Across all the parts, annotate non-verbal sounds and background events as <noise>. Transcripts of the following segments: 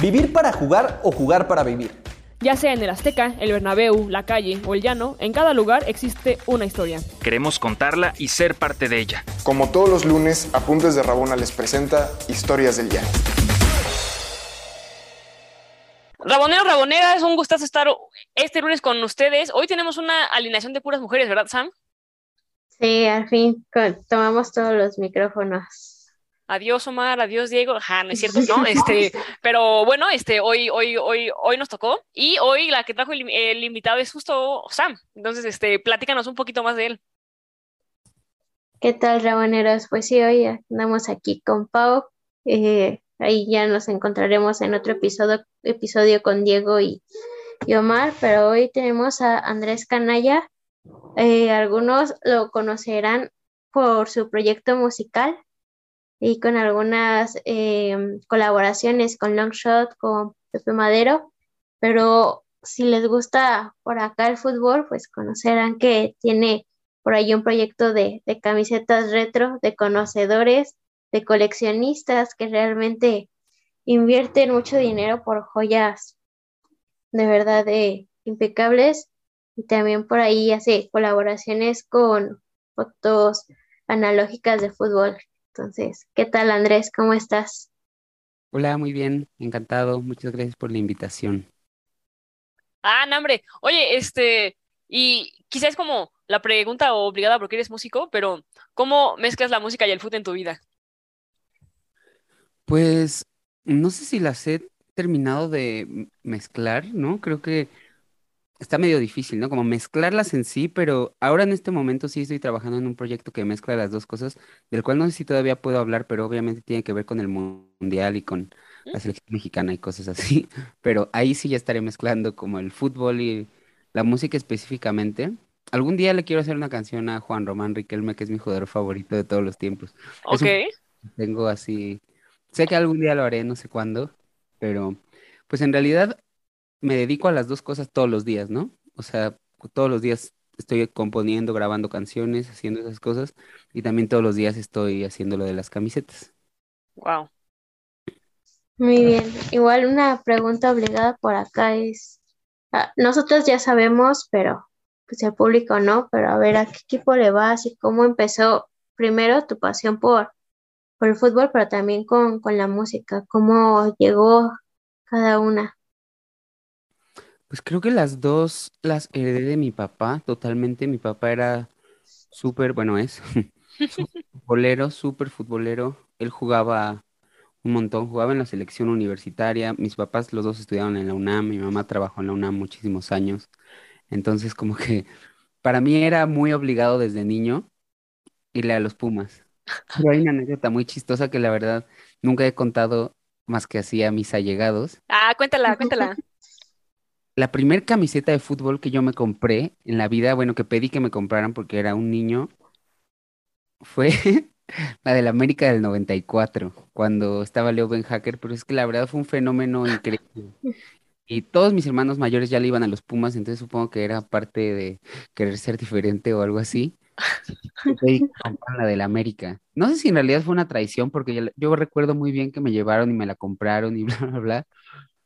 ¿Vivir para jugar o jugar para vivir? Ya sea en el Azteca, el Bernabéu, la calle o el llano, en cada lugar existe una historia. Queremos contarla y ser parte de ella. Como todos los lunes, Apuntes de Rabona les presenta Historias del Llano. Raboneros, raboneras, es un gustazo estar este lunes con ustedes. Hoy tenemos una alineación de puras mujeres, ¿verdad, Sam? Sí, al fin tomamos todos los micrófonos adiós Omar, adiós Diego, ajá, no es cierto, ¿no? <laughs> Este, pero bueno, este, hoy, hoy, hoy, hoy nos tocó y hoy la que trajo el, invitado es justo Sam. Entonces, este, platícanos un poquito más de él. ¿Qué tal, Raboneros? Pues sí, hoy andamos aquí con Pau. Eh, ahí ya nos encontraremos en otro episodio, episodio con Diego y, Omar, pero hoy tenemos a Andrés Canalla. Eh, algunos lo conocerán por su proyecto musical y con algunas eh, colaboraciones con Longshot, con Pepe Madero, pero si les gusta por acá el fútbol, pues conocerán que tiene por ahí un proyecto de, camisetas retro, de conocedores, de coleccionistas que realmente invierten mucho dinero por joyas de verdad de impecables. Y también por ahí hace colaboraciones con fotos analógicas de fútbol entonces, ¿qué tal Andrés? ¿Cómo estás? Hola, muy bien, encantado. Muchas gracias por la invitación. Ah, no, hombre. Oye, este, y quizás como la pregunta obligada porque eres músico, pero ¿cómo mezclas la música y el fútbol en tu vida? Pues no sé si las he terminado de mezclar, ¿no? Creo que está medio difícil, ¿no? Como mezclarlas en sí, pero ahora en este momento sí estoy trabajando en un proyecto que mezcla las dos cosas, del cual no sé si todavía puedo hablar, pero obviamente tiene que ver con el mundial y con la selección mexicana y cosas así, <laughs> pero ahí sí ya estaré mezclando como el fútbol y la música específicamente. Algún día le quiero hacer una canción a Juan Román Riquelme, que es mi jugador favorito de todos los tiempos. Ok. tengo así, sé que algún día lo haré, no sé cuándo, pero pues en realidad me dedico a las dos cosas todos los días, ¿no? O sea, todos los días estoy componiendo, grabando canciones, haciendo esas cosas, y también todos los días estoy haciendo lo de las camisetas. Wow. Muy bien. Igual una pregunta obligada por acá es, ah, nosotros ya sabemos, pero pues el público no, pero a ver, ¿a qué equipo le vas y cómo empezó primero tu pasión por, por el fútbol, pero también con, con la música? ¿Cómo llegó cada una? Pues creo que las dos las heredé de mi papá, totalmente. Mi papá era súper, bueno, es <laughs> futbolero, súper futbolero. Él jugaba un montón, jugaba en la selección universitaria. Mis papás, los dos estudiaron en la UNAM, mi mamá trabajó en la UNAM muchísimos años. Entonces, como que para mí era muy obligado desde niño irle a los Pumas. Pero hay una anécdota muy chistosa que la verdad nunca he contado más que así a mis allegados. Ah, cuéntala, cuéntala la primera camiseta de fútbol que yo me compré en la vida, bueno, que pedí que me compraran porque era un niño, fue <laughs> la del América del 94, cuando estaba Leo Ben Hacker, pero es que la verdad fue un fenómeno increíble. Y todos mis hermanos mayores ya le iban a los Pumas, entonces supongo que era parte de querer ser diferente o algo así. Y la del América. No sé si en realidad fue una traición, porque yo, yo recuerdo muy bien que me llevaron y me la compraron y <laughs> bla, bla, bla.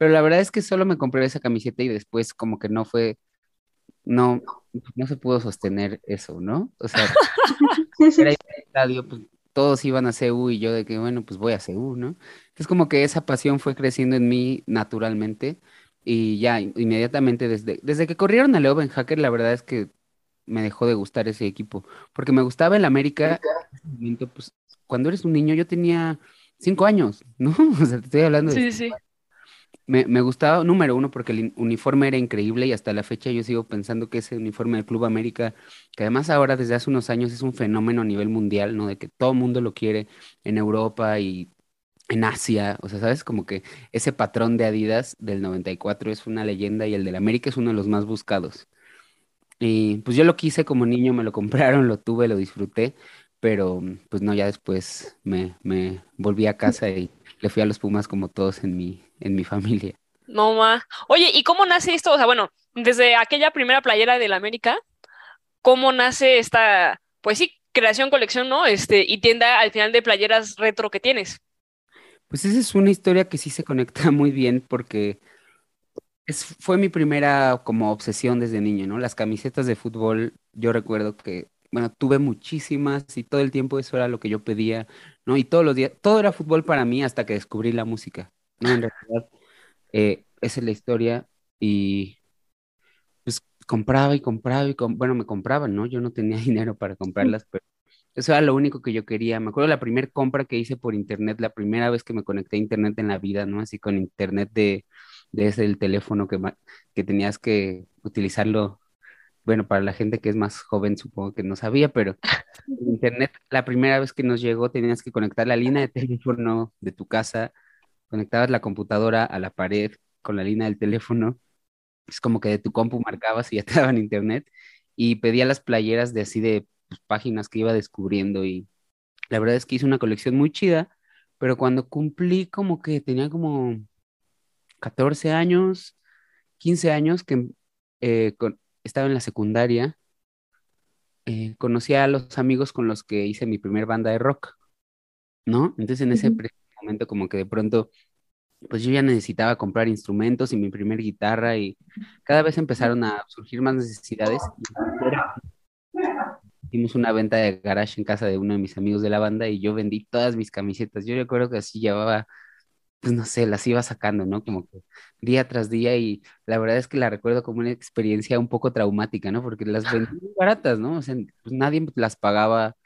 Pero la verdad es que solo me compré esa camiseta y después como que no fue, no, no se pudo sostener eso, ¿no? O sea, <laughs> era el estadio, pues todos iban a CU y yo de que, bueno, pues voy a CU, ¿no? Es como que esa pasión fue creciendo en mí naturalmente y ya inmediatamente desde, desde que corrieron a Leo Ben Hacker, la verdad es que me dejó de gustar ese equipo, porque me gustaba el América, pues cuando eres un niño yo tenía cinco años, ¿no? <laughs> O sea, te estoy hablando de... Sí, sí. Me, me, gustaba, número uno, porque el uniforme era increíble y hasta la fecha yo sigo pensando que ese uniforme del Club América, que además ahora desde hace unos años es un fenómeno a nivel mundial, ¿no? De que todo el mundo lo quiere en Europa y en Asia, o sea, ¿sabes? Como que ese patrón de Adidas del 94 es una leyenda y el del América es uno de los más buscados. Y pues yo lo quise como niño, me lo compraron, lo tuve, lo disfruté, pero pues no, ya después me, me volví a casa y le fui a los Pumas como todos en mi, en mi familia. No, ma. Oye, ¿y cómo nace esto? O sea, bueno, desde aquella primera playera del América, ¿cómo nace esta, pues sí, creación, colección, ¿no? Este, y tienda al final de playeras retro que tienes. Pues esa es una historia que sí se conecta <laughs> muy bien porque es, fue mi primera como obsesión desde niño, ¿no? Las camisetas de fútbol, yo recuerdo que, bueno, tuve muchísimas y todo el tiempo eso era lo que yo pedía, ¿no? Y todos los días, todo era fútbol para mí hasta que descubrí la música. En realidad, eh, esa es la historia y pues compraba y compraba y, com- bueno, me compraban, ¿no? Yo no tenía <laughs> dinero para comprarlas, pero eso era lo único que yo quería. Me acuerdo la primera compra que hice por internet, la primera vez que me conecté a internet en la vida, ¿no? Así con internet de, de ese el teléfono que, que tenías que utilizarlo. Bueno, para la gente que es más joven, supongo que no sabía, pero internet, la primera vez que nos llegó, tenías que conectar la línea de teléfono de tu casa, conectabas la computadora a la pared con la línea del teléfono es como que de tu compu marcabas y ya te <laughs> daban internet y pedía las playeras de así de pues, páginas que iba descubriendo y la verdad es que hice una colección muy chida, pero cuando cumplí como que tenía como 14 años, 15 años que eh, con- estaba en la secundaria, eh, conocí a los amigos con los que hice mi primer banda de rock, ¿no? Entonces en ese momento como que de pronto pues yo ya necesitaba comprar instrumentos y mi primer guitarra y cada vez empezaron a surgir más necesidades. Hicimos una venta de garage en casa de uno de mis amigos de la banda y yo vendí todas mis camisetas. Yo recuerdo que así llevaba, pues no sé, las iba sacando, ¿no? Como que día tras día y la verdad es que la recuerdo como una experiencia un poco traumática, ¿no? Porque las vendí <laughs> muy baratas, ¿no? O sea, pues nadie las pagaba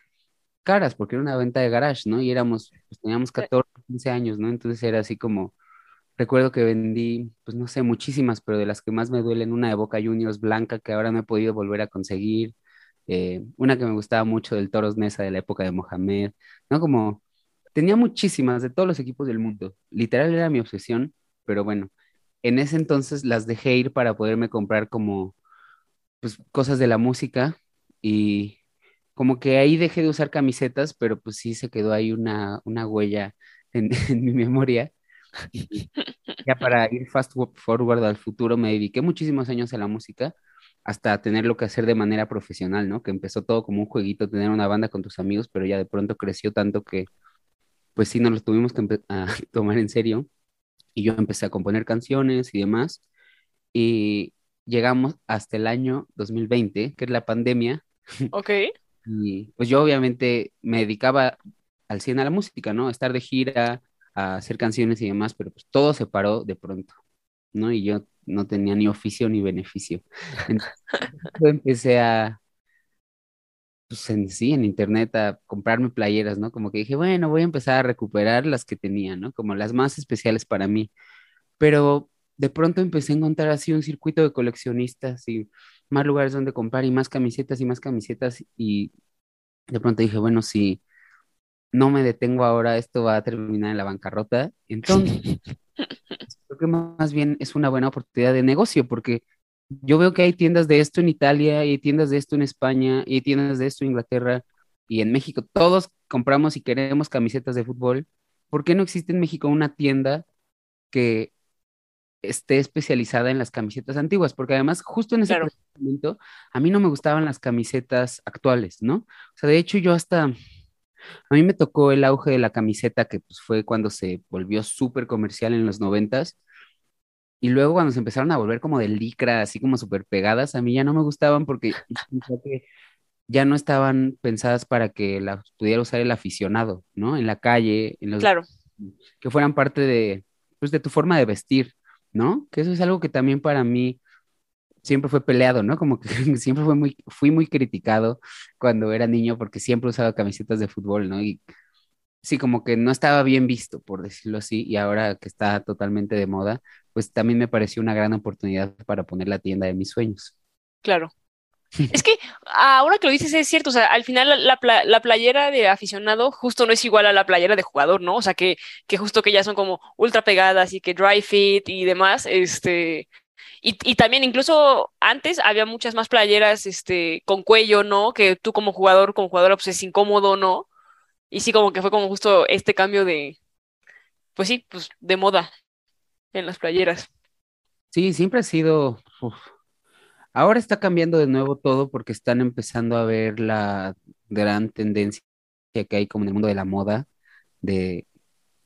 caras porque era una venta de garage, ¿no? Y éramos, pues teníamos 14, 15 años, ¿no? Entonces era así como Recuerdo que vendí, pues no sé, muchísimas, pero de las que más me duelen, una de Boca Juniors blanca que ahora no he podido volver a conseguir, eh, una que me gustaba mucho del Toros Neza de la época de Mohamed, ¿no? Como tenía muchísimas de todos los equipos del mundo, literal era mi obsesión, pero bueno, en ese entonces las dejé ir para poderme comprar como, pues, cosas de la música y como que ahí dejé de usar camisetas, pero pues sí se quedó ahí una, una huella en, <laughs> mi memoria. Ya para ir fast forward al futuro, me dediqué muchísimos años a la música hasta tenerlo que hacer de manera profesional, ¿no? Que empezó todo como un jueguito, tener una banda con tus amigos, pero ya de pronto creció tanto que, pues sí, nos lo tuvimos que a <laughs> tomar en serio. Y yo empecé a componer canciones y demás. Y llegamos hasta el año 2020, que es la pandemia. <laughs> Ok. Y pues yo obviamente me dedicaba al 100 a la música, ¿no? A estar de gira, a hacer canciones y demás, pero pues todo se paró de pronto, ¿no? Y yo no tenía ni oficio ni beneficio. <laughs> Entonces yo empecé a, pues en sí, en internet, a comprarme playeras, ¿no? Como que dije, bueno, voy a empezar a recuperar las que tenía, ¿no? Como las más especiales para mí. Pero de pronto empecé a encontrar así un circuito de coleccionistas y más lugares donde comprar y más camisetas y más camisetas y de pronto dije, bueno, si no me detengo ahora, esto va a terminar en la bancarrota. <laughs> Entonces, creo que más bien es una buena oportunidad de negocio, porque yo veo que hay tiendas de esto en Italia, y hay tiendas de esto en España, y hay tiendas de esto en Inglaterra y en México. Todos compramos y queremos camisetas de fútbol. ¿Por qué no existe en México una tienda que esté especializada en las camisetas antiguas? Porque además, justo en ese Claro. momento, a mí no me gustaban las camisetas actuales, ¿no? O sea, de hecho, yo hasta a mí me tocó el auge de la camiseta, que pues, fue cuando se volvió súper comercial en los noventas. Y luego cuando se empezaron a volver como de licra, así como súper pegadas, a mí ya no me gustaban porque ya no estaban pensadas para que las pudiera usar el aficionado, ¿no? En la calle, en los, Claro. que fueran parte de, pues, de tu forma de vestir, ¿no? Que eso es algo que también para mí siempre fue peleado, ¿no? Como que <laughs> siempre fue muy, fui muy criticado cuando era niño porque siempre usaba camisetas de fútbol, ¿no? Y sí, como que no estaba bien visto, por decirlo así, y ahora que está totalmente de moda, pues también me pareció una gran oportunidad para poner la tienda de mis sueños. Claro. <laughs> Es que ahora que lo dices es cierto, o sea, al final la, la pla- la playera de aficionado justo no es igual a la playera de jugador, ¿no? O sea, que, que justo que ya son como ultra pegadas y que dry fit y demás, este, y, y también incluso antes había muchas más playeras, este, con cuello, ¿no? Que tú como jugador, como jugadora, pues es incómodo, ¿no? Y sí, como que fue como justo este cambio de, pues sí, pues de moda en las playeras. Sí, siempre ha sido. Ahora está cambiando de nuevo todo porque están empezando a ver la gran tendencia que hay como en el mundo de la moda, de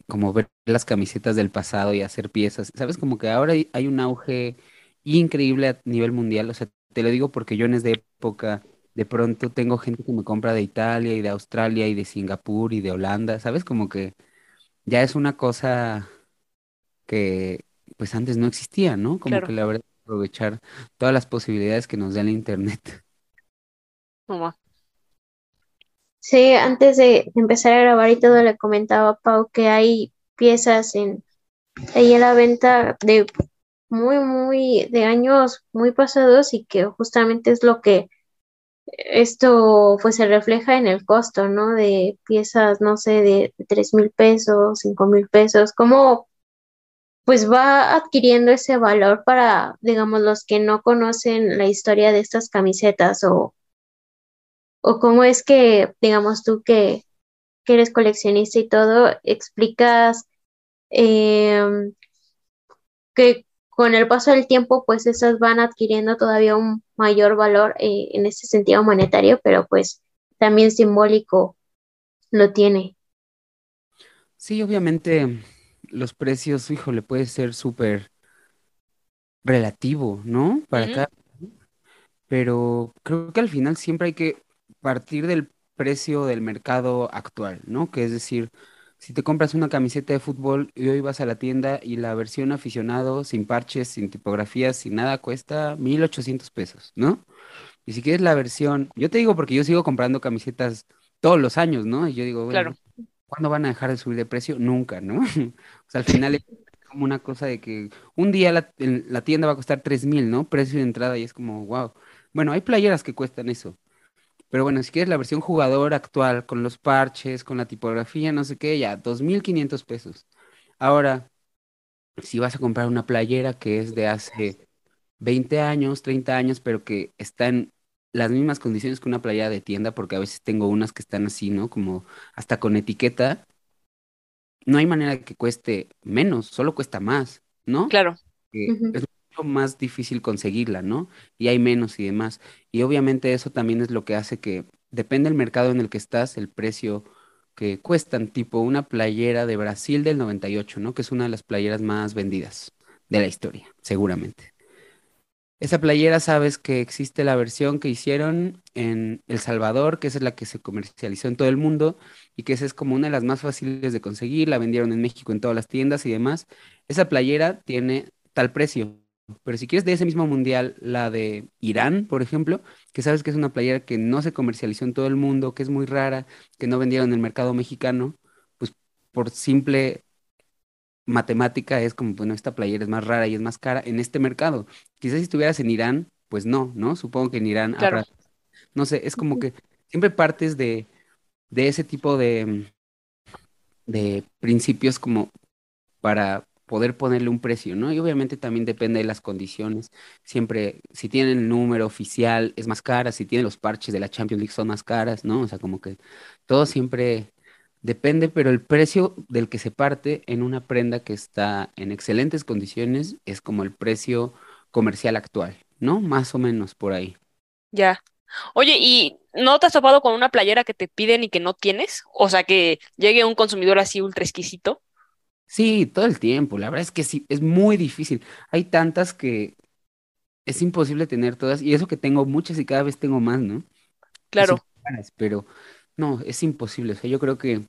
como ver las camisetas del pasado y hacer piezas. ¿Sabes? Como que ahora hay, un auge increíble a nivel mundial. O sea, te lo digo porque yo en esa época de pronto tengo gente que me compra de Italia y de Australia y de Singapur y de Holanda. ¿Sabes? Como que ya es una cosa que pues antes no existía, ¿no? Como Claro. que la verdad aprovechar todas las posibilidades que nos da el internet. <laughs> Mamá. Sí, antes de empezar a grabar y todo, le comentaba a Pau que hay piezas en ahí a la venta de muy, muy, de años muy pasados y que justamente es lo que esto pues se refleja en el costo, ¿no? De piezas, no sé, de tres mil pesos, cinco mil pesos, cómo pues va adquiriendo ese valor para, digamos, los que no conocen la historia de estas camisetas o, o cómo es que, digamos, tú que, que eres coleccionista y todo, explicas em, que con el paso del tiempo, pues esas van adquiriendo todavía un mayor valor eh, en ese sentido monetario, pero pues también simbólico lo tiene. Sí, obviamente los precios, híjole, puede ser súper relativo, ¿no? Para cada, pero creo que al final siempre hay que partir del precio del mercado actual, ¿no? Que es decir, si te compras una camiseta de fútbol y hoy vas a la tienda y la versión aficionado, sin parches, sin tipografías, sin nada, cuesta 1.800 pesos, ¿no? Y si quieres la versión, yo te digo porque yo sigo comprando camisetas todos los años, ¿no? Y yo digo, Claro. ¿Cuándo van a dejar de subir de precio? Nunca, ¿no? <laughs> O sea, al final es como una cosa de que un día la tienda va a costar 3.000, ¿no? Precio de entrada y es como, wow. Bueno, hay playeras que cuestan eso. Pero bueno, si quieres la versión jugador actual, con los parches, con la tipografía, no sé qué, ya, 2.500 pesos. Ahora, si vas a comprar una playera que es de hace 20 años, 30 años, pero que está en las mismas condiciones que una playera de tienda, porque a veces tengo unas que están así, ¿no? Como hasta con etiqueta, no hay manera de que cueste menos, solo cuesta más, ¿no? Claro. es mucho más difícil conseguirla, ¿no? Y hay menos y demás. Y obviamente eso también es lo que hace que, depende del mercado en el que estás, el precio que cuestan, tipo una playera de Brasil del 98, ¿no? Que es una de las playeras más vendidas de la historia, seguramente. Esa playera sabes que existe la versión que hicieron en El Salvador, que esa es la que se comercializó en todo el mundo y que esa es como una de las más fáciles de conseguir, la vendieron en México en todas las tiendas y demás. Esa playera tiene tal precio, pero si quieres de ese mismo mundial, la de Irán, por ejemplo, que sabes que es una playera que no se comercializó en todo el mundo, que es muy rara, que no vendieron en el mercado mexicano, pues por simple matemática es como, bueno, esta playera es más rara y es más cara en este mercado. Quizás si estuvieras en Irán, pues no, ¿no? Supongo que en Irán Claro. habrá, no sé, es como que siempre partes de, de ese tipo de, de principios como para poder ponerle un precio, ¿no? Y obviamente también depende de las condiciones. Siempre, si tienen el número oficial, es más cara, si tienen los parches de la Champions League son más caras, ¿no? O sea, como que todo siempre depende, pero el precio del que se parte en una prenda que está en excelentes condiciones es como el precio comercial actual, ¿no? Más o menos por ahí. Ya. Oye, ¿y no te has topado con una playera que te piden y que no tienes? O sea, que llegue un consumidor así ultra exquisito. Sí, todo el tiempo. La verdad es que sí, es muy difícil. Hay tantas que es imposible tener todas, y eso que tengo muchas y cada vez tengo más, ¿no? Claro. caras, pero no, es imposible. O sea, yo creo que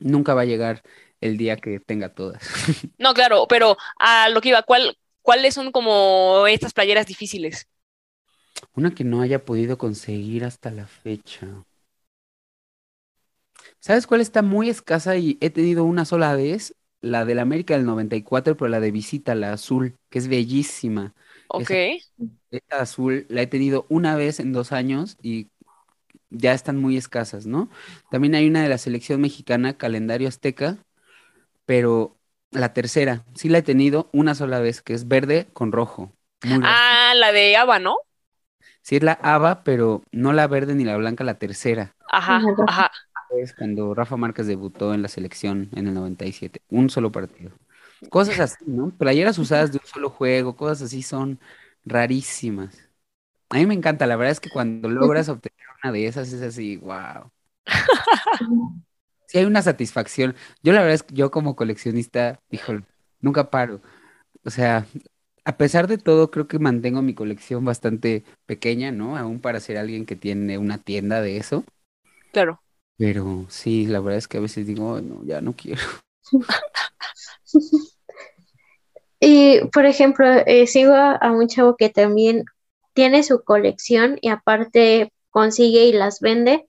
nunca va a llegar el día que tenga todas. <laughs> No, claro, pero a lo que iba, ¿cuál, cuáles son como estas playeras difíciles? Una que no haya podido conseguir hasta la fecha. ¿Sabes cuál está muy escasa y he tenido una sola vez? La del América del 94, pero la de visita, la azul, que es bellísima. Ok. Esa, esa azul la he tenido una vez en dos años y ya están muy escasas, ¿no? También hay una de la selección mexicana, calendario azteca, pero la tercera, sí la he tenido una sola vez, que es verde con rojo. Muy. Ah, la de Ava, ¿no? Sí es la haba, pero no la verde ni la blanca, la tercera. Ajá, Ajá. ajá. Es cuando Rafa Márquez debutó en la selección en el 97, un solo partido. Cosas así, ¿no? Playeras usadas de un solo juego, cosas así son rarísimas. A mí me encanta, la verdad es que cuando logras obtener una de esas es así, wow. <laughs> sí hay una satisfacción. Yo la verdad es que yo como coleccionista, híjole, nunca paro. O sea, a pesar de todo, creo que mantengo mi colección bastante pequeña, ¿no? Aún para ser alguien que tiene una tienda de eso. Claro. Pero sí, la verdad es que a veces digo, "Ay, no, ya no quiero. <laughs> Y, por ejemplo, eh, sigo a, a un chavo que también tiene su colección y aparte consigue y las vende,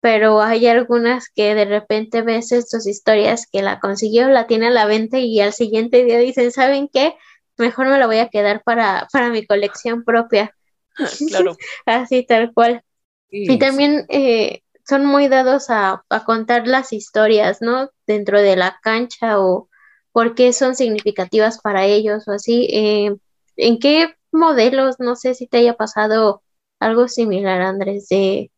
pero hay algunas que de repente ves sus historias que la consiguió, la tiene a la venta y al siguiente día dicen, ¿saben qué? Mejor me la voy a quedar para, para mi colección propia, <laughs> Claro. <laughs> así tal cual. Y también eh, son muy dados a, a contar las historias, ¿no? Dentro de la cancha o por qué son significativas para ellos o así. Eh, ¿en qué modelos? No sé si te haya pasado algo similar, Andrés, de,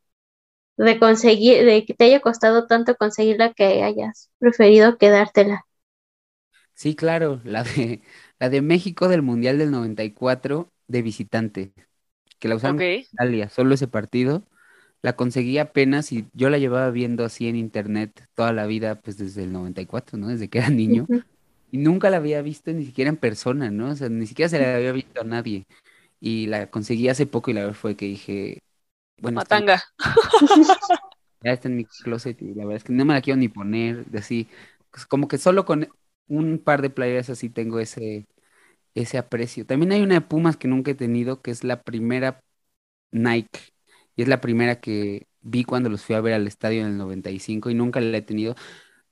de conseguir, de que te haya costado tanto conseguirla que hayas preferido quedártela. sí, claro, la de, <laughs> la de México del Mundial del 94 de visitante, que la usaron Ok. en Italia, solo ese partido. La conseguí apenas y yo la llevaba viendo así en internet toda la vida, pues desde el 94, ¿no? Desde que era niño. Y nunca la había visto ni siquiera en persona, ¿no? O sea, ni siquiera se la había visto a nadie. Y la conseguí hace poco y la verdad fue que dije, bueno, está, Matanga. <laughs> ya está en mi closet y la verdad es que no me la quiero ni poner, así, pues, como que solo con un par de playeras así tengo ese, ese aprecio. También hay una de Pumas que nunca he tenido, que es la primera Nike, y es la primera que vi cuando los fui a ver al estadio en el 95 y nunca la he tenido.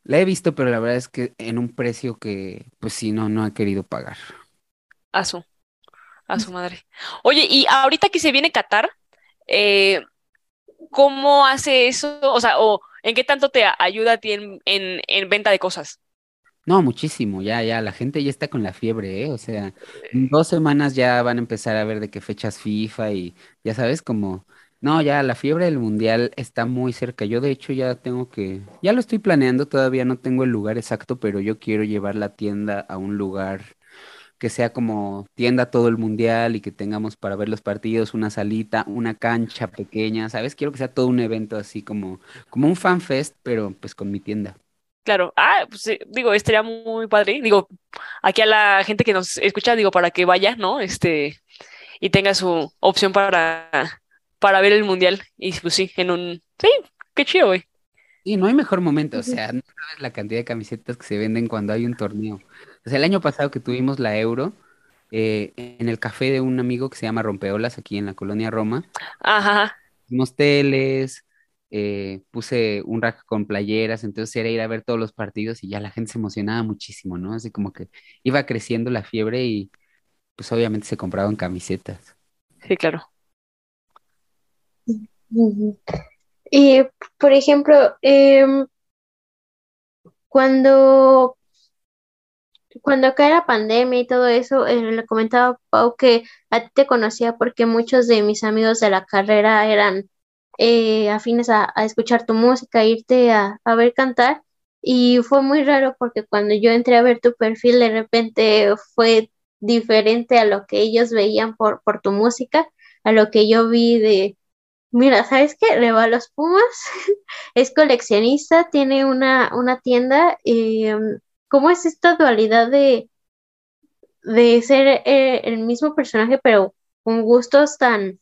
La he visto, pero la verdad es que en un precio que, pues sí, no, no he querido pagar. A su, a su madre. Oye, y ahorita que se viene Qatar, eh, ¿cómo hace eso? O sea, o ¿en qué tanto te ayuda a ti en, en, en venta de cosas? No, muchísimo, ya, ya, la gente ya está con la fiebre, ¿eh? O sea, en dos semanas ya van a empezar a ver de qué fechas FIFA y ya sabes, como, no, ya la fiebre del mundial está muy cerca. Yo de hecho ya tengo que, ya lo estoy planeando, todavía no tengo el lugar exacto, pero yo quiero llevar la tienda a un lugar que sea como tienda todo el mundial y que tengamos para ver los partidos, una salita, una cancha pequeña, ¿sabes? Quiero que sea todo un evento así como, como un fan fest, pero pues con mi tienda. Claro, ah, pues digo, estaría muy padre. Digo, aquí a la gente que nos escucha, digo, para que vaya, ¿no? Este, y tenga su opción para, para ver el mundial. Y pues sí, en un, sí, qué chido, güey. Y no hay mejor momento, o sea, no sabes la cantidad de camisetas que se venden cuando hay un torneo. O sea, el año pasado que tuvimos la Euro, eh, en el café de un amigo que se llama Rompeolas, aquí en la colonia Roma, Ajá, hicimos teles, eh, puse un rack con playeras, entonces era ir a ver todos los partidos y ya la gente se emocionaba muchísimo, ¿no? Así como que iba creciendo la fiebre y pues obviamente se compraban camisetas. sí, claro. Y, por ejemplo, em, cuando, cuando acá era pandemia y todo eso, eh, le comentaba a Pau que a ti te conocía porque muchos de mis amigos de la carrera eran eh, afines a, escuchar tu música, irte a, ver cantar. Y fue muy raro porque cuando yo entré a ver tu perfil, de repente fue diferente a lo que ellos veían por, por tu música, a lo que yo vi de Mira, ¿sabes qué? Le va a los Pumas, <laughs> es coleccionista, tiene una, una tienda. eh, ¿cómo es esta dualidad de, de ser eh, el mismo personaje, pero con gustos tan,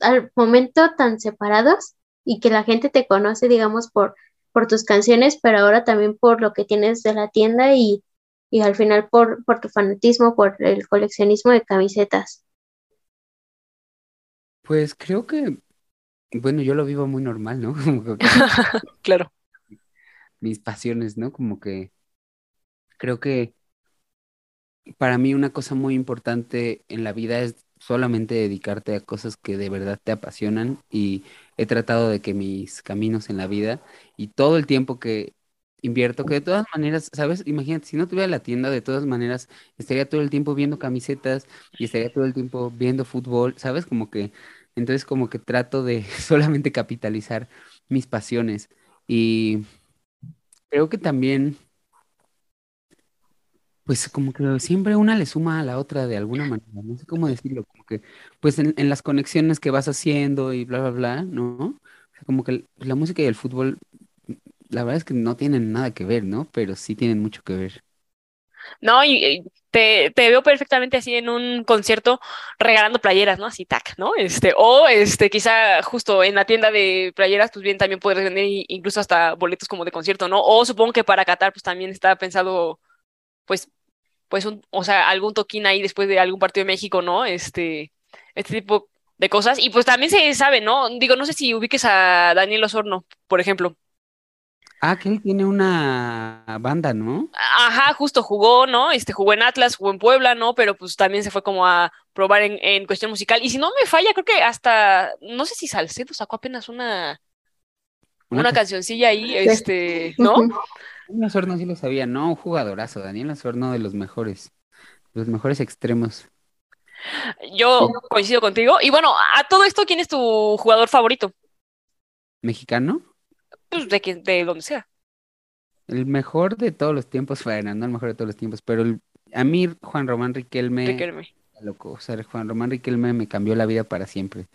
al momento tan separados y que la gente te conoce, digamos, por, por tus canciones, pero ahora también por lo que tienes de la tienda y, y al final por, por tu fanatismo, por el coleccionismo de camisetas? Pues creo que, bueno, yo lo vivo muy normal, ¿no? <laughs> <laughs> Claro, mis pasiones, ¿no? Como que creo que para mí una cosa muy importante en la vida es solamente dedicarte a cosas que de verdad te apasionan y he tratado de que mis caminos en la vida y todo el tiempo que invierto, que de todas maneras, ¿sabes? Imagínate, si no tuviera la tienda, de todas maneras estaría todo el tiempo viendo camisetas y estaría todo el tiempo viendo fútbol, ¿sabes? Como que, entonces como que trato de <laughs> solamente capitalizar mis pasiones y creo que también... Pues como que siempre una le suma a la otra de alguna manera, no sé cómo decirlo, como que pues en, en las conexiones que vas haciendo y bla, bla, bla, ¿no? Como que la música y el fútbol la verdad es que no tienen nada que ver, ¿no? Pero sí tienen mucho que ver. No, y, te, te veo perfectamente así en un concierto regalando playeras, ¿no? Así, tac, ¿no? Este, o este, quizá justo en la tienda de playeras, pues bien, también podrías vender incluso hasta boletos como de concierto, ¿no? O supongo que para Qatar, pues también está pensado, pues, pues, un, o sea, algún toquín ahí después de algún partido de México, ¿no? Este, este tipo de cosas. Y pues también se sabe, ¿no? Digo, no sé si ubiques a Daniel Osorno, por ejemplo. Ah, que él tiene una banda, ¿no? Ajá, justo jugó, ¿no? Este jugó en Atlas, jugó en Puebla, ¿no? Pero pues también se fue como a probar en, en cuestión musical. Y si no me falla, creo que hasta, no sé si Salcedo sacó apenas una, Una una ca- cancioncilla ahí, este, ¿no? Daniel Osorno sí lo sabía, ¿no? Un jugadorazo. Daniel Osorno de los mejores, los mejores extremos. Yo coincido contigo. Y bueno, a todo esto, ¿quién es tu jugador favorito? ¿Mexicano? Pues de quien, de donde sea. El mejor de todos los tiempos, bueno, no el mejor de todos los tiempos, pero el- a mí Juan Román Riquelme, Riquelme. loco, o sea, Juan Román Riquelme me cambió la vida para siempre.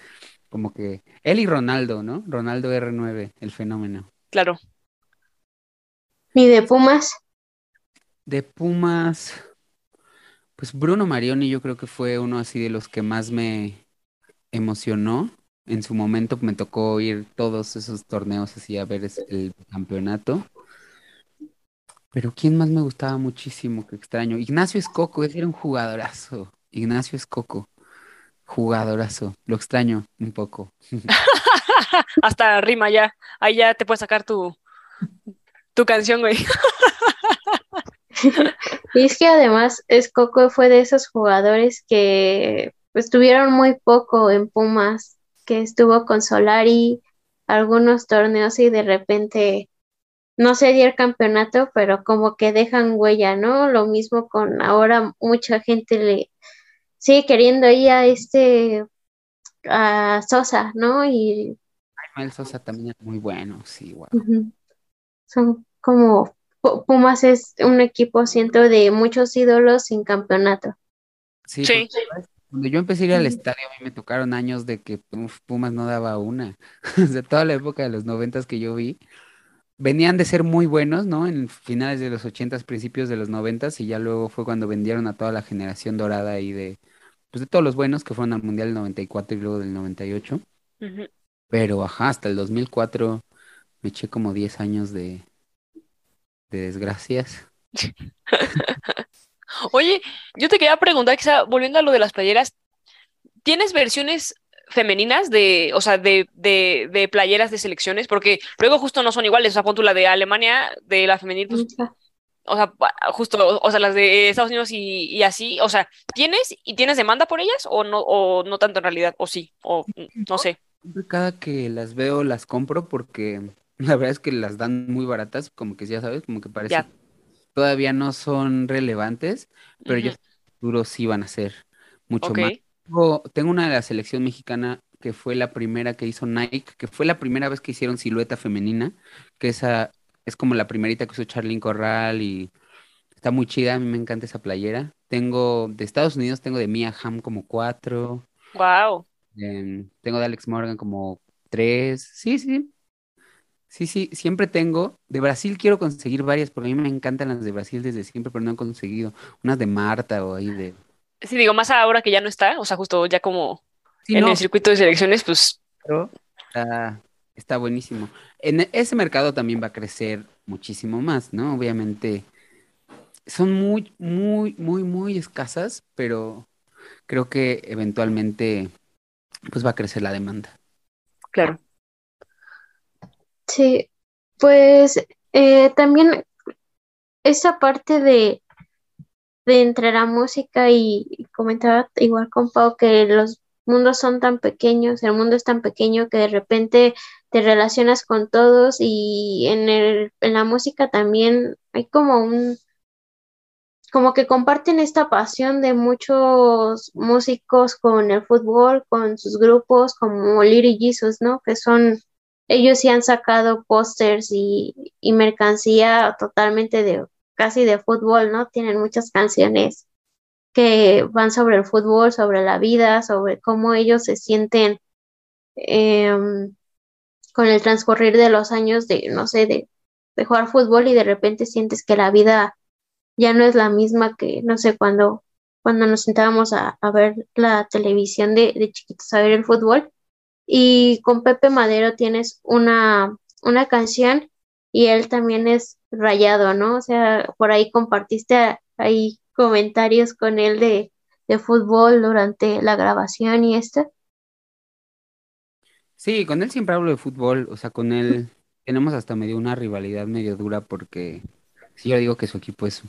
Como que él y Ronaldo, ¿no? Ronaldo R9, el fenómeno. Claro. ¿Y de Pumas? De Pumas, pues Bruno Marioni yo creo que fue uno así de los que más me emocionó. En su momento me tocó ir todos esos torneos así a ver el campeonato. Pero ¿quién más me gustaba muchísimo? Que extraño. Ignacio Escoco, ese era un jugadorazo. Ignacio Escoco, jugadorazo. Lo extraño un poco. <laughs> Hasta rima ya. Ahí ya te puedes sacar tu, tu canción, güey. Y es que además Escoco fue de esos jugadores que estuvieron muy poco en Pumas, que estuvo con Solari algunos torneos y de repente no se dio el campeonato, pero como que dejan huella, ¿no? Lo mismo con ahora mucha gente le sigue queriendo ir a este a Sosa, ¿no? Y Manuel Sosa también era muy bueno, sí, wow. Son como Pu- Pumas es un equipo, siento, de muchos ídolos sin campeonato. Sí, Sí. Cuando yo empecé a ir al estadio, a mí me tocaron años de que uf, Pumas no daba una. <laughs> O sea, toda la época de los noventas que yo vi, venían de ser muy buenos, ¿no? En finales de los ochentas, principios de los noventas, y ya luego fue cuando vendieron a toda la generación dorada ahí de, pues de todos los buenos que fueron al Mundial del 94 y luego del 98. Ujú. Pero, ajá, hasta el 2004 me eché como 10 años de, de desgracias. <laughs> <laughs> Oye, yo te quería preguntar, quizá volviendo a lo de las playeras, ¿tienes versiones femeninas de, o sea, de, de, de playeras de selecciones? Porque luego justo no son iguales, o sea, pon tú la de Alemania, de la femenil, pues, o sea, justo, o, sea, las de Estados Unidos y, y así, o sea, ¿tienes y tienes demanda por ellas o no, o no tanto en realidad, o sí, o no sé. Cada que las veo las compro porque la verdad es que las dan muy baratas, como que ya sabes, como que parece Ya. Todavía no son relevantes, pero en el futuro sí van a ser mucho más. Tengo, tengo una de la selección mexicana que fue la primera que hizo Nike, que fue la primera vez que hicieron silueta femenina, que esa es como la primerita que usó Charlyn Corral y está muy chida, a mí me encanta esa playera. Tengo de Estados Unidos, tengo de Mia Hamm como cuatro. wow. Em, tengo de Alex Morgan como tres. Sí, sí. Sí, sí, siempre tengo. De Brasil quiero conseguir varias, porque a mí me encantan las de Brasil desde siempre, pero no he conseguido. Unas de Marta o ahí de... Sí, digo, más ahora que ya no está, o sea, justo ya como Sí, en no, el circuito de selecciones, pues pero está, está buenísimo. En e- ese mercado también va a crecer muchísimo más, ¿no? Obviamente son muy, muy, muy, muy escasas, pero creo que eventualmente pues va a crecer la demanda. claro. Sí, pues eh, también esa parte de, de entre la música y, y comentaba igual con Pau que los mundos son tan pequeños, el mundo es tan pequeño que de repente te relacionas con todos y en el, en la música también hay como un, como que comparten esta pasión de muchos músicos con el fútbol, con sus grupos, como Little Jesus, ¿no? Que son ellos sí han sacado pósters y, y mercancía totalmente de casi de fútbol, ¿no? Tienen muchas canciones que van sobre el fútbol, sobre la vida, sobre cómo ellos se sienten em, con el transcurrir de los años de, no sé, de de jugar fútbol y de repente sientes que la vida ya no es la misma que, no sé, cuando, cuando nos sentábamos a, a ver la televisión de, de chiquitos a ver el fútbol. Y con Pepe Madero tienes una, una canción y él también es rayado, ¿no? O sea, por ahí compartiste ahí comentarios con él de, de fútbol durante la grabación y esto. Sí, con él siempre hablo de fútbol, o sea, con él <laughs> tenemos hasta medio una rivalidad medio dura porque si yo digo que su equipo es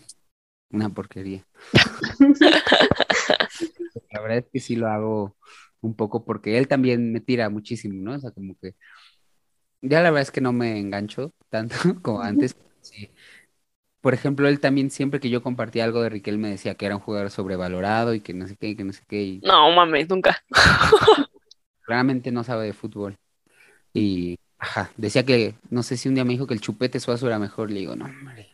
una porquería. <laughs> La verdad es que sí lo hago un poco porque él también me tira muchísimo, ¿no? O sea, como que ya la verdad es que no me engancho tanto <laughs> como antes. Sí. Por ejemplo, él también siempre que yo compartía algo de Riquel me decía que era un jugador sobrevalorado y que no sé qué, y que no sé qué. Y No mames, nunca. <laughs> claramente no sabe de fútbol. Y, ajá, decía que, no sé si un día me dijo que el Chupete Suazo era mejor. Le digo, no, hombre.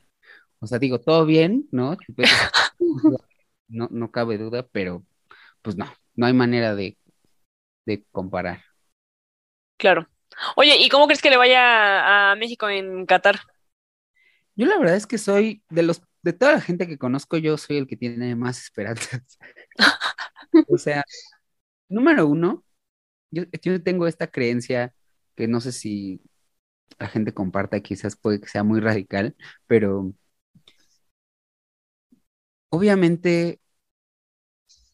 O sea, digo, todo bien, ¿no? Chupete <laughs> no, no cabe duda, pero pues no, no hay manera de, de comparar. Claro. Oye, ¿y cómo crees que le vaya a México en Qatar? Yo la verdad es que soy, de los, de toda la gente que conozco, yo soy el que tiene más esperanzas. <laughs> O sea, número uno, yo, yo tengo esta creencia que no sé si la gente comparta, quizás puede que sea muy radical, pero obviamente,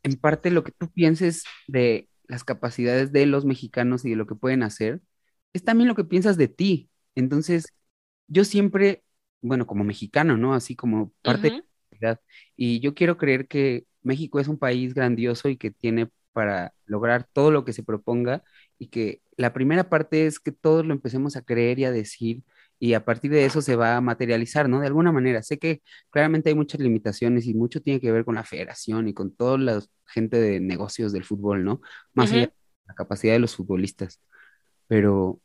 en parte lo que tú pienses de las capacidades de los mexicanos y de lo que pueden hacer, es también lo que piensas de ti. Entonces, yo siempre, bueno, como mexicano, ¿no? Así como parte de la identidad, y yo quiero creer que México es un país grandioso y que tiene para lograr todo lo que se proponga y que la primera parte es que todos lo empecemos a creer y a decir y a partir de eso se va a materializar, ¿no? De alguna manera. Sé que claramente hay muchas limitaciones y mucho tiene que ver con la federación y con toda la gente de negocios del fútbol, ¿no? Más allá de la capacidad de los futbolistas. Pero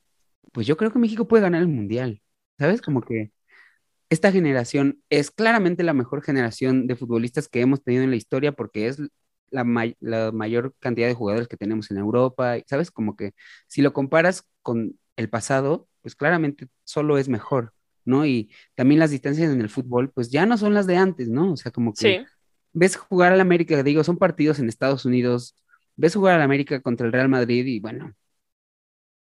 pues yo creo que México puede ganar el mundial, ¿sabes? Como que esta generación es claramente la mejor generación de futbolistas que hemos tenido en la historia porque es la, may- la mayor cantidad de jugadores que tenemos en Europa, y, ¿sabes? Como que si lo comparas con el pasado, pues claramente solo es mejor, ¿no? Y también las distancias en el fútbol, pues ya no son las de antes, ¿no? O sea, como que Sí, ves jugar al América, digo, son partidos en Estados Unidos, ves jugar al América contra el Real Madrid y bueno,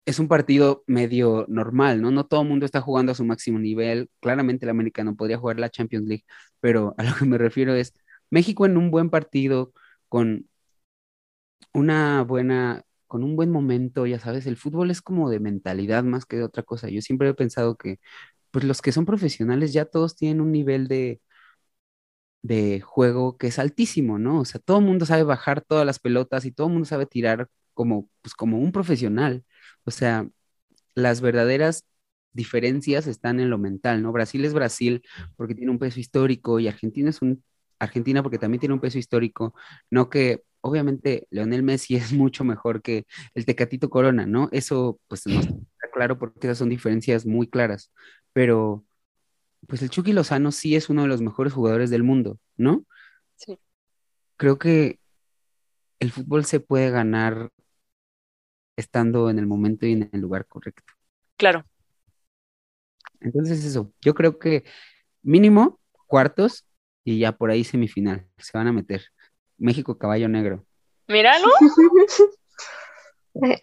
es un partido medio normal, ¿no? No todo el mundo está jugando a su máximo nivel. Claramente el América no podría jugar la Champions League, pero a lo que me refiero es México en un buen partido, con una buena, con un buen momento, ya sabes, el fútbol es como de mentalidad más que de otra cosa. Yo siempre he pensado que, pues los que son profesionales ya todos tienen un nivel de, de juego que es altísimo, ¿no? O sea, todo el mundo sabe bajar todas las pelotas y todo el mundo sabe tirar como, pues, como un profesional. O sea, las verdaderas diferencias están en lo mental, ¿no? Brasil es Brasil porque tiene un peso histórico y Argentina es un Argentina porque también tiene un peso histórico, no que obviamente Leonel Messi <laughs> es mucho mejor que el Tecatito Corona, ¿no? Eso pues no está <laughs> claro porque esas son diferencias muy claras, pero pues el Chucky Lozano sí es uno de los mejores jugadores del mundo, ¿no? sí. Creo que el fútbol se puede ganar estando en el momento y en el lugar correcto. Claro. Entonces eso, yo creo que mínimo cuartos y ya por ahí semifinal se van a meter. México caballo negro. Míralo. <laughs>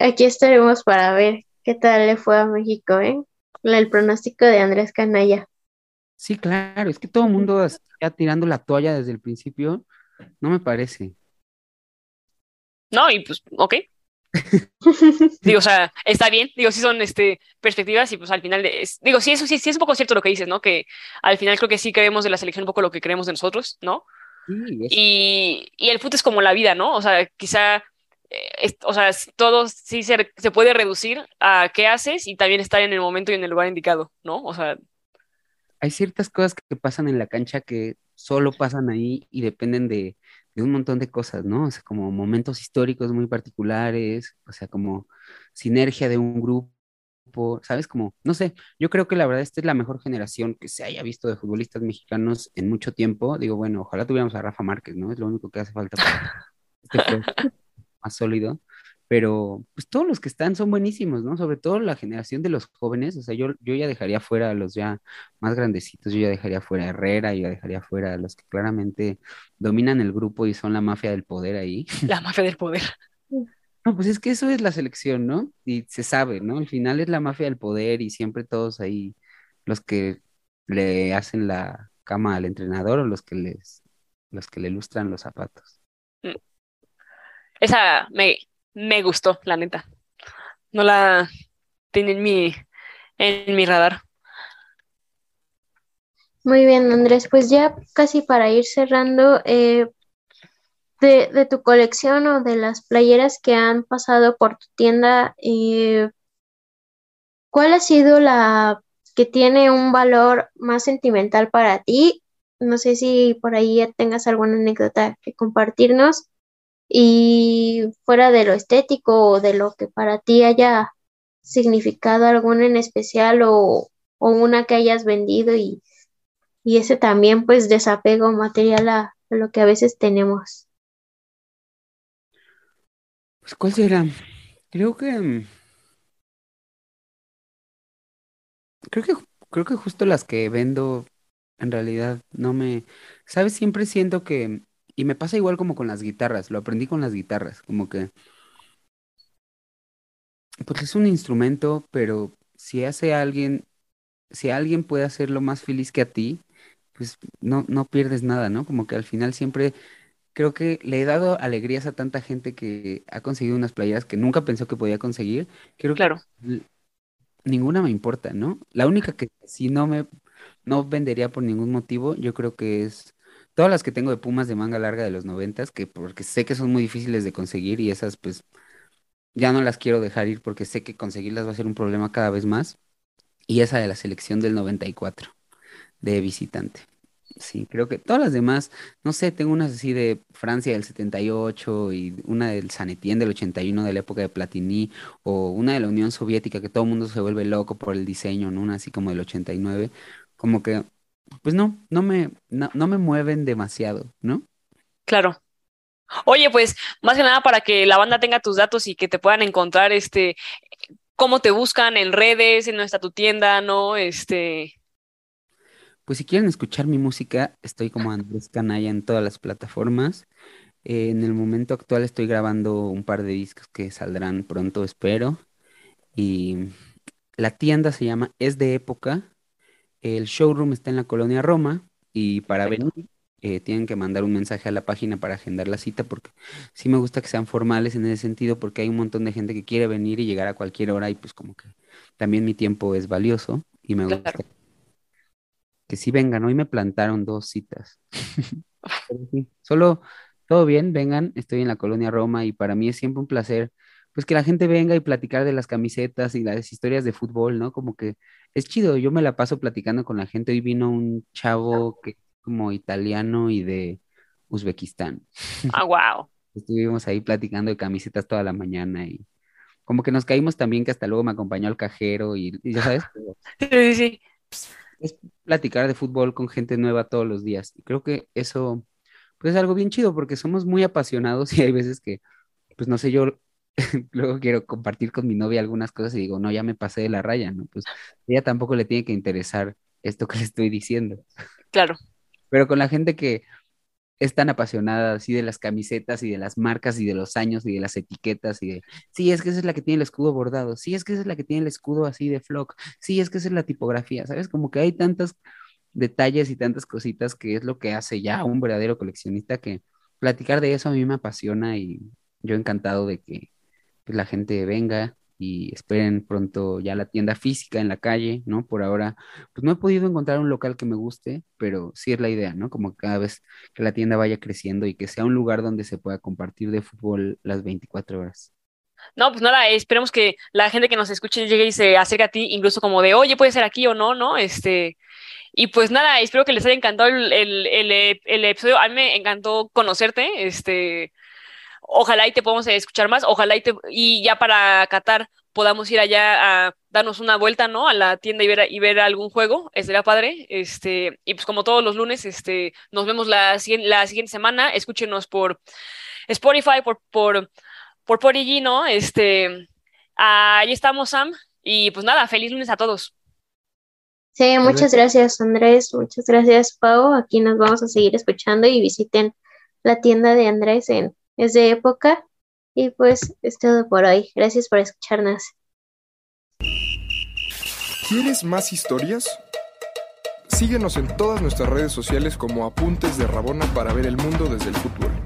Aquí estaremos para ver qué tal le fue a México, ¿eh? El pronóstico de Andrés Canalla. Sí, claro, es que todo el mundo está tirando la toalla desde el principio, no me parece. No, y pues, ok. <laughs> Digo, o sea, está bien. Digo, sí son este, perspectivas y pues al final, es, digo, sí, eso sí, sí es un poco cierto lo que dices, ¿no? Que al final creo que sí creemos de la selección un poco lo que creemos de nosotros, ¿no? Sí, Y, y el fútbol es como la vida, ¿no? O sea, quizá, eh, es- o sea, todo sí se, se puede reducir a qué haces y también estar en el momento y en el lugar indicado, ¿no? O sea, hay ciertas cosas que pasan en la cancha que solo pasan ahí y dependen de, de un montón de cosas, ¿no? O sea, como momentos históricos muy particulares, o sea, como sinergia de un grupo, ¿sabes? Como, no sé, yo creo que la verdad esta es la mejor generación que se haya visto de futbolistas mexicanos en mucho tiempo. Digo, bueno, ojalá tuviéramos a Rafa Márquez, ¿no? Es lo único que hace falta para este <laughs> más sólido, pero pues todos los que están son buenísimos, ¿no? Sobre todo la generación de los jóvenes, o sea, yo, yo ya dejaría fuera a los ya más grandecitos, yo ya dejaría fuera a Herrera, yo ya dejaría fuera a los que claramente dominan el grupo y son la mafia del poder ahí. <laughs> La mafia del poder. No, pues es que eso es la selección, ¿no? Y se sabe, ¿no? Al final es la mafia del poder y siempre todos ahí, los que le hacen la cama al entrenador o los que les, los que le lustran los zapatos. Esa me, me gustó, la neta. No la tenía en mi, en mi radar. Muy bien, Andrés. Pues ya casi para ir cerrando, eh, de, de tu colección o de las playeras que han pasado por tu tienda, eh, ¿cuál ha sido la que tiene un valor más sentimental para ti? No sé si por ahí ya tengas alguna anécdota que compartirnos y fuera de lo estético o de lo que para ti haya significado alguna en especial o, o una que hayas vendido y, y ese también pues desapego material a, lo que a veces tenemos. Pues, ¿cuál será? Creo que. mm, Creo que, creo que justo las que vendo en realidad no me. ¿Sabes? Siempre siento que. Y me pasa igual como con las guitarras, lo aprendí con las guitarras, como que. Pues es un instrumento, pero si hace alguien. Si alguien puede hacerlo más feliz que a ti, pues no, no pierdes nada, ¿no? Como que al final siempre creo que le he dado alegrías a tanta gente que ha conseguido unas playeras que nunca pensó que podía conseguir. Creo que Claro. l- ninguna me importa, ¿no? La única que sí no me no vendería por ningún motivo, yo creo que es todas las que tengo de Pumas de manga larga de los noventas, que porque sé que son muy difíciles de conseguir y esas pues ya no las quiero dejar ir porque sé que conseguirlas va a ser un problema cada vez más. Y esa de la selección del 94 de visitante. Sí, creo que todas las demás, no sé, tengo unas así de Francia del 78 y una del San Etienne del 81 de la época de Platini o una de la Unión Soviética que todo el mundo se vuelve loco por el diseño, ¿no? Una así como del 89, como que, pues no, no me, no, no me mueven demasiado, ¿no? Claro. Oye, pues más que nada para que la banda tenga tus datos y que te puedan encontrar, este, cómo te buscan en redes, en está tu tienda, ¿no? Este, Pues si quieren escuchar mi música, estoy como Andrés Canalla en todas las plataformas. Eh, en el momento actual estoy grabando un par de discos que saldrán pronto, espero. Y la tienda se llama Es de Época. El showroom está en la colonia Roma. Y para perfecto. venir, eh, tienen que mandar un mensaje a la página para agendar la cita, porque sí me gusta que sean formales en ese sentido, porque hay un montón de gente que quiere venir y llegar a cualquier hora, y pues como que también mi tiempo es valioso y me gusta que sí vengan. Hoy me plantaron dos citas. <laughs> Pero sí, solo todo bien, vengan, estoy en la colonia Roma y para mí es siempre un placer, pues que la gente venga y platicar de las camisetas y las historias de fútbol, ¿no? Como que es chido, yo me la paso platicando con la gente. Hoy vino un chavo que como italiano y de Uzbekistán. Ah, <laughs> wow. Estuvimos ahí platicando de camisetas toda la mañana y como que nos caímos también que hasta luego me acompañó al cajero y, y ya sabes, <laughs> Sí, sí, sí. es platicar de fútbol con gente nueva todos los días. Y creo que eso, pues es algo bien chido porque somos muy apasionados <laughs> y hay veces que, pues no sé, yo <laughs> luego quiero compartir con mi novia algunas cosas y digo, no, ya me pasé de la raya, ¿no? Pues ella tampoco le tiene que interesar esto que le estoy diciendo. Claro. Pero con la gente que es tan apasionada así de las camisetas y de las marcas y de los años y de las etiquetas y de, sí, es que esa es la que tiene el escudo bordado, sí, es que esa es la que tiene el escudo así de flock, sí, es que esa es la tipografía, ¿sabes? Como que hay tantos detalles y tantas cositas que es lo que hace ya un verdadero coleccionista que platicar de eso a mí me apasiona y yo encantado de que pues, la gente venga y esperen pronto ya la tienda física en la calle, ¿no? Por ahora, pues no he podido encontrar un local que me guste, pero sí es la idea, ¿no? Como cada vez que la tienda vaya creciendo y que sea un lugar donde se pueda compartir de fútbol las 24 horas. No, pues nada, esperemos que la gente que nos escuche llegue y se acerque a ti, incluso como de, oye, puede ser aquí o no, ¿no? Este, y pues nada, espero que les haya encantado el, el, el, el episodio. A mí me encantó conocerte, este, ojalá y te podamos escuchar más, ojalá y, te, y ya para Qatar podamos ir allá a darnos una vuelta, ¿no? A la tienda y ver, y ver algún juego, estaría padre, este, y pues como todos los lunes, este, nos vemos la, la siguiente semana, escúchenos por Spotify, por, por por Porigi, ¿no? Este, ahí estamos, Sam. Y pues nada, feliz lunes a todos. Sí, muchas gracias Andrés, muchas gracias Pau. Aquí nos vamos a seguir escuchando y visiten la tienda de Andrés en Es de Época. Y pues es todo por hoy. Gracias por escucharnos. ¿Quieres más historias? Síguenos en todas nuestras redes sociales como Apuntes de Rabona para ver el mundo desde el futuro.